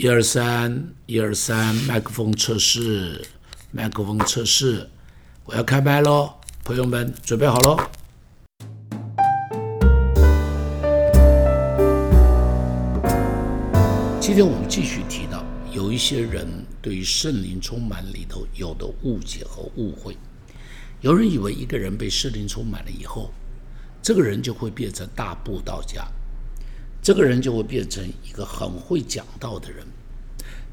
一二三，一二三，麦克风测试，麦克风测试，我要开麦喽，朋友们准备好喽。今天我们继续提到，有一些人对于圣灵充满里头有的误解和误会，有人以为一个人被圣灵充满了以后，这个人就会变成大布道家。这个人就会变成一个很会讲道的人，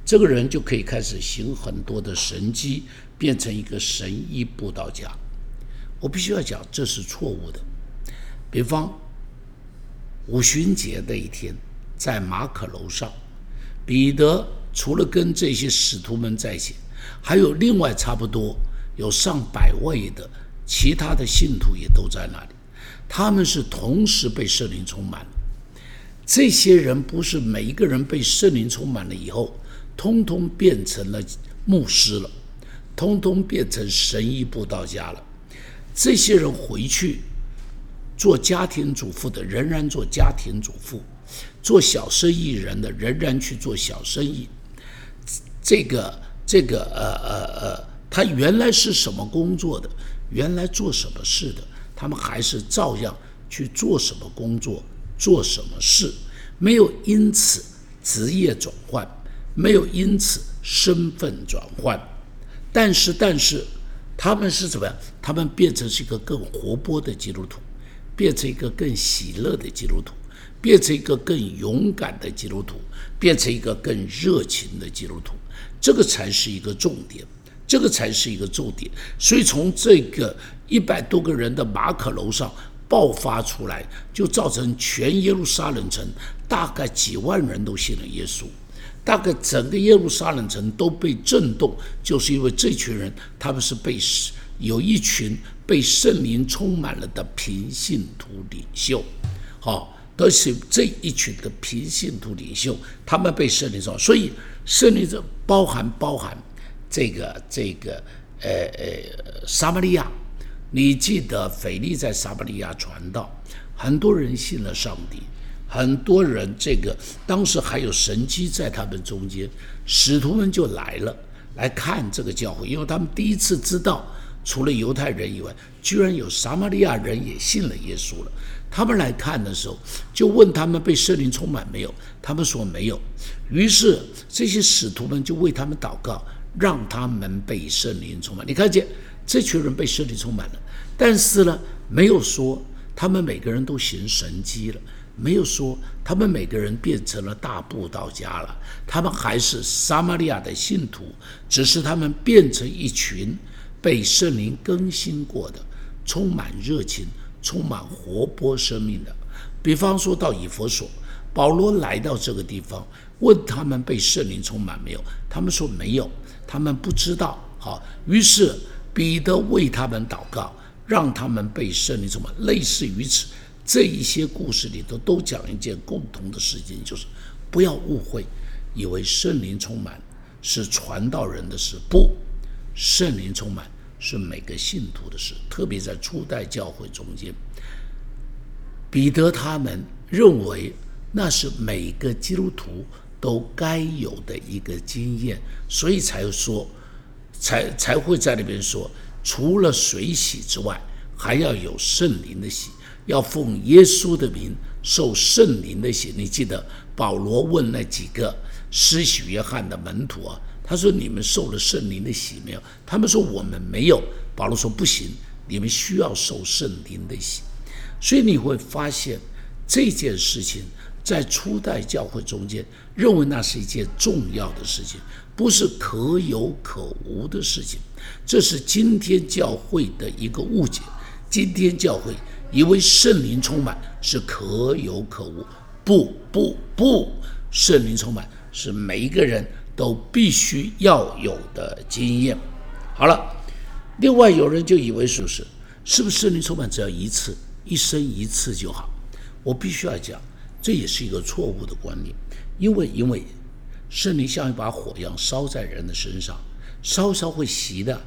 这个人就可以开始行很多的神迹，变成一个神医布道家。我必须要讲，这是错误的。比方五旬节那一天，在马可楼上，彼得除了跟这些使徒们在一起，还有另外差不多有上百位的其他的信徒也都在那里，他们是同时被圣灵充满。这些人不是每一个人被圣灵充满了以后，通通变成了牧师了，通通变成神医布道家了。这些人回去做家庭主妇的，仍然做家庭主妇；做小生意人的，仍然去做小生意。这个这个呃呃呃，他原来是什么工作的，原来做什么事的，他们还是照样去做什么工作。做什么事，没有因此职业转换，没有因此身份转换，但是，但是他们是怎么样？他们变成是一个更活泼的基督徒，变成一个更喜乐的基督徒，变成一个更勇敢的基督徒，变成一个更热情的基督徒。这个才是一个重点，这个才是一个重点。所以，从这个一百多个人的马可楼上。爆发出来，就造成全耶路撒冷城大概几万人都信了耶稣，大概整个耶路撒冷城都被震动，就是因为这群人他们是被有一群被圣灵充满了的平信徒领袖，好，都是这一群的平信徒领袖，他们被圣灵充，所以圣灵这包含包含这个这个呃呃撒玛利亚。你记得腓力在撒玛利亚传道，很多人信了上帝，很多人这个当时还有神迹在他们中间，使徒们就来了来看这个教会，因为他们第一次知道，除了犹太人以外，居然有撒玛利亚人也信了耶稣了。他们来看的时候，就问他们被圣灵充满没有，他们说没有。于是这些使徒们就为他们祷告，让他们被圣灵充满。你看见这群人被圣灵充满了。但是呢，没有说他们每个人都行神迹了，没有说他们每个人变成了大布道家了，他们还是撒玛利亚的信徒，只是他们变成一群被圣灵更新过的、充满热情、充满活泼生命的。比方说到以佛所，保罗来到这个地方，问他们被圣灵充满没有，他们说没有，他们不知道。好，于是彼得为他们祷告。让他们被圣灵充满，类似于此，这一些故事里头都讲一件共同的事情，就是不要误会，以为圣灵充满是传道人的事，不，圣灵充满是每个信徒的事，特别在初代教会中间，彼得他们认为那是每个基督徒都该有的一个经验，所以才说，才才会在那边说。除了水洗之外，还要有圣灵的洗，要奉耶稣的名受圣灵的洗。你记得保罗问那几个施洗约翰的门徒啊，他说：“你们受了圣灵的洗没有？”他们说：“我们没有。”保罗说：“不行，你们需要受圣灵的洗。”所以你会发现这件事情在初代教会中间认为那是一件重要的事情。不是可有可无的事情，这是今天教会的一个误解。今天教会以为圣灵充满是可有可无，不不不，圣灵充满是每一个人都必须要有的经验。好了，另外有人就以为是不是？是不是圣灵充满只要一次，一生一次就好？我必须要讲，这也是一个错误的观念，因为因为。圣灵像一把火一样烧在人的身上，烧烧会熄的。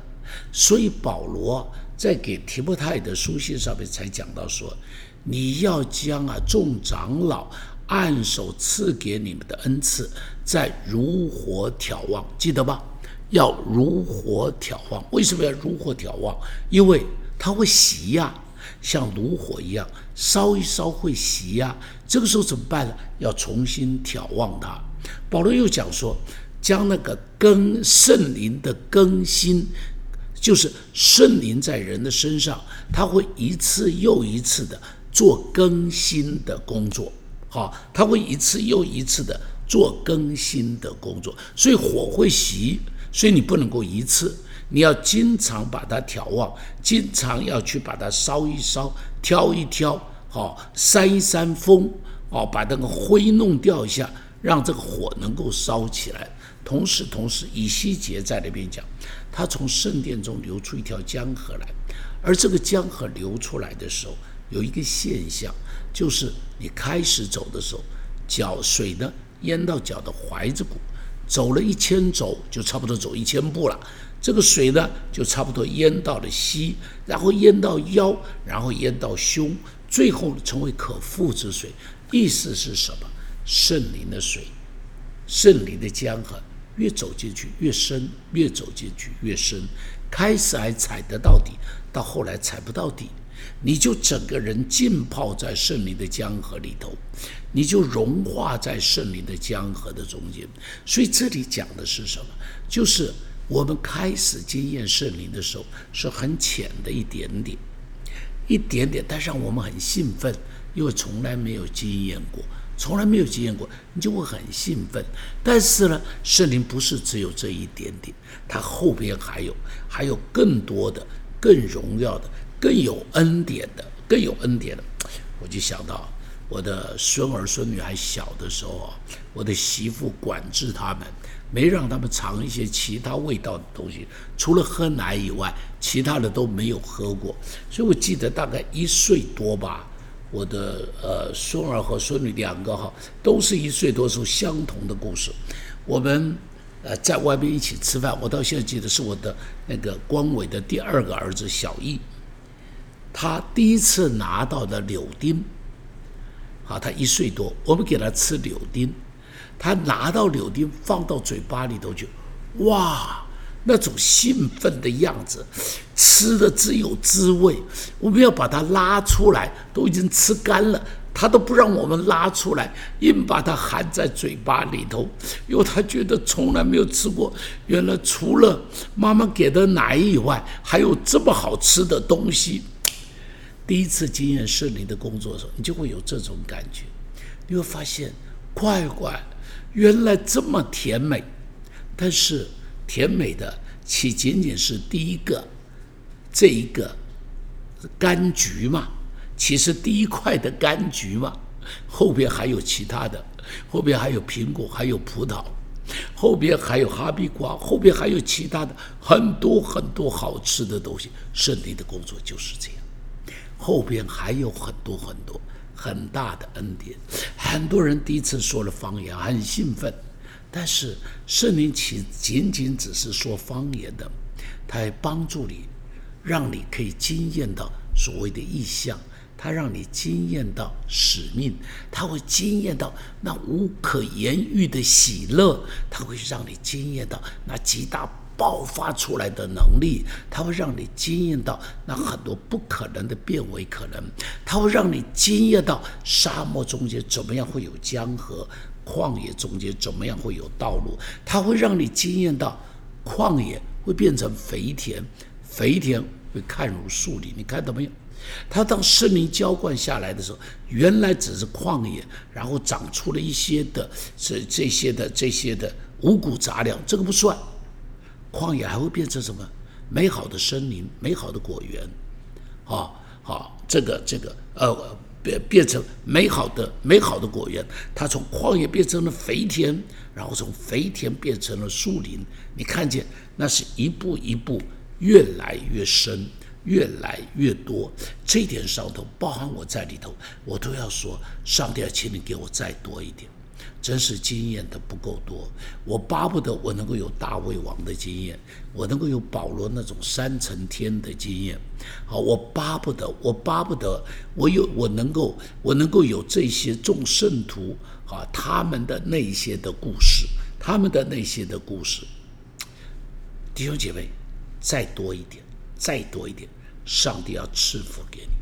所以保罗在给提摩太的书信上面才讲到说：“你要将啊众长老按手赐给你们的恩赐，在如火眺望，记得吧？要如火眺望。为什么要如火眺望？因为它会熄呀，像炉火一样，烧一烧会熄呀。这个时候怎么办呢？要重新眺望它。保罗又讲说，将那个更圣灵的更新，就是圣灵在人的身上，他会一次又一次的做更新的工作。好，他会一次又一次的做更新的工作，所以火会熄，所以你不能够一次，你要经常把它调旺，经常要去把它烧一烧，挑一挑，好，扇一扇风，哦，把那个灰弄掉一下，让这个火能够烧起来。同时，同时，以西结在那边讲，他从圣殿中流出一条江河来，而这个江河流出来的时候，有一个现象。就是你开始走的时候，脚水呢淹到脚的踝子骨，走了一千走就差不多走一千步了。这个水呢就差不多淹到了膝，然后淹到腰，然后淹到胸，最后成为可复之水。意思是什么？圣灵的水，圣灵的江河，越走进去越深，越走进去越深。开始还踩得到底，到后来踩不到底。你就整个人浸泡在圣灵的江河里头，你就融化在圣灵的江河的中间。所以这里讲的是什么？就是我们开始经验圣灵的时候是很浅的一点点，一点点，但让我们很兴奋，因为从来没有经验过，从来没有经验过，你就会很兴奋。但是呢，圣灵不是只有这一点点，它后边还有，还有更多的、更荣耀的。更有恩典的，更有恩典的，我就想到我的孙儿孙女还小的时候，我的媳妇管制他们，没让他们尝一些其他味道的东西，除了喝奶以外，其他的都没有喝过。所以我记得大概一岁多吧，我的呃孙儿和孙女两个哈，都是一岁多时候相同的故事。我们呃在外面一起吃饭，我到现在记得是我的那个光伟的第二个儿子小易。他第一次拿到的柳丁，好，他一岁多，我们给他吃柳丁，他拿到柳丁放到嘴巴里头去，哇，那种兴奋的样子，吃的只有滋味。我们要把它拉出来，都已经吃干了，他都不让我们拉出来，硬把它含在嘴巴里头，因为他觉得从来没有吃过，原来除了妈妈给的奶以外，还有这么好吃的东西。第一次经验顺利的工作的时候，你就会有这种感觉，你会发现，乖乖，原来这么甜美。但是甜美的岂仅仅是第一个这一个柑橘嘛？其实第一块的柑橘嘛，后边还有其他的，后边还有苹果，还有葡萄，后边还有哈密瓜，后边还有其他的很多很多好吃的东西。圣灵的工作就是这样。后边还有很多很多很大的恩典，很多人第一次说了方言很兴奋，但是圣灵岂仅仅只是说方言的，他还帮助你，让你可以惊艳到所谓的意象，他让你惊艳到使命，他会惊艳到那无可言喻的喜乐，他会让你惊艳到那极大。爆发出来的能力，它会让你惊艳到那很多不可能的变为可能，它会让你惊艳到沙漠中间怎么样会有江河，旷野中间怎么样会有道路，它会让你惊艳到旷野会变成肥田，肥田会看如树林，你看到没有？它当森林浇灌下来的时候，原来只是旷野，然后长出了一些的这这些的这些的五谷杂粮，这个不算。旷野还会变成什么？美好的森林，美好的果园，啊，好，这个这个呃，变变成美好的美好的果园。它从旷野变成了肥田，然后从肥田变成了树林。你看见，那是一步一步越来越深，越来越多。这点上头，包含我在里头，我都要说，上帝，请你给我再多一点。真是经验的不够多，我巴不得我能够有大卫王的经验，我能够有保罗那种三层天的经验。好，我巴不得，我巴不得我有我能够我能够有这些众圣徒啊他们的那些的故事。他们的那些的故事，弟兄姐妹，再多一点，再多一点，上帝要赐福给你。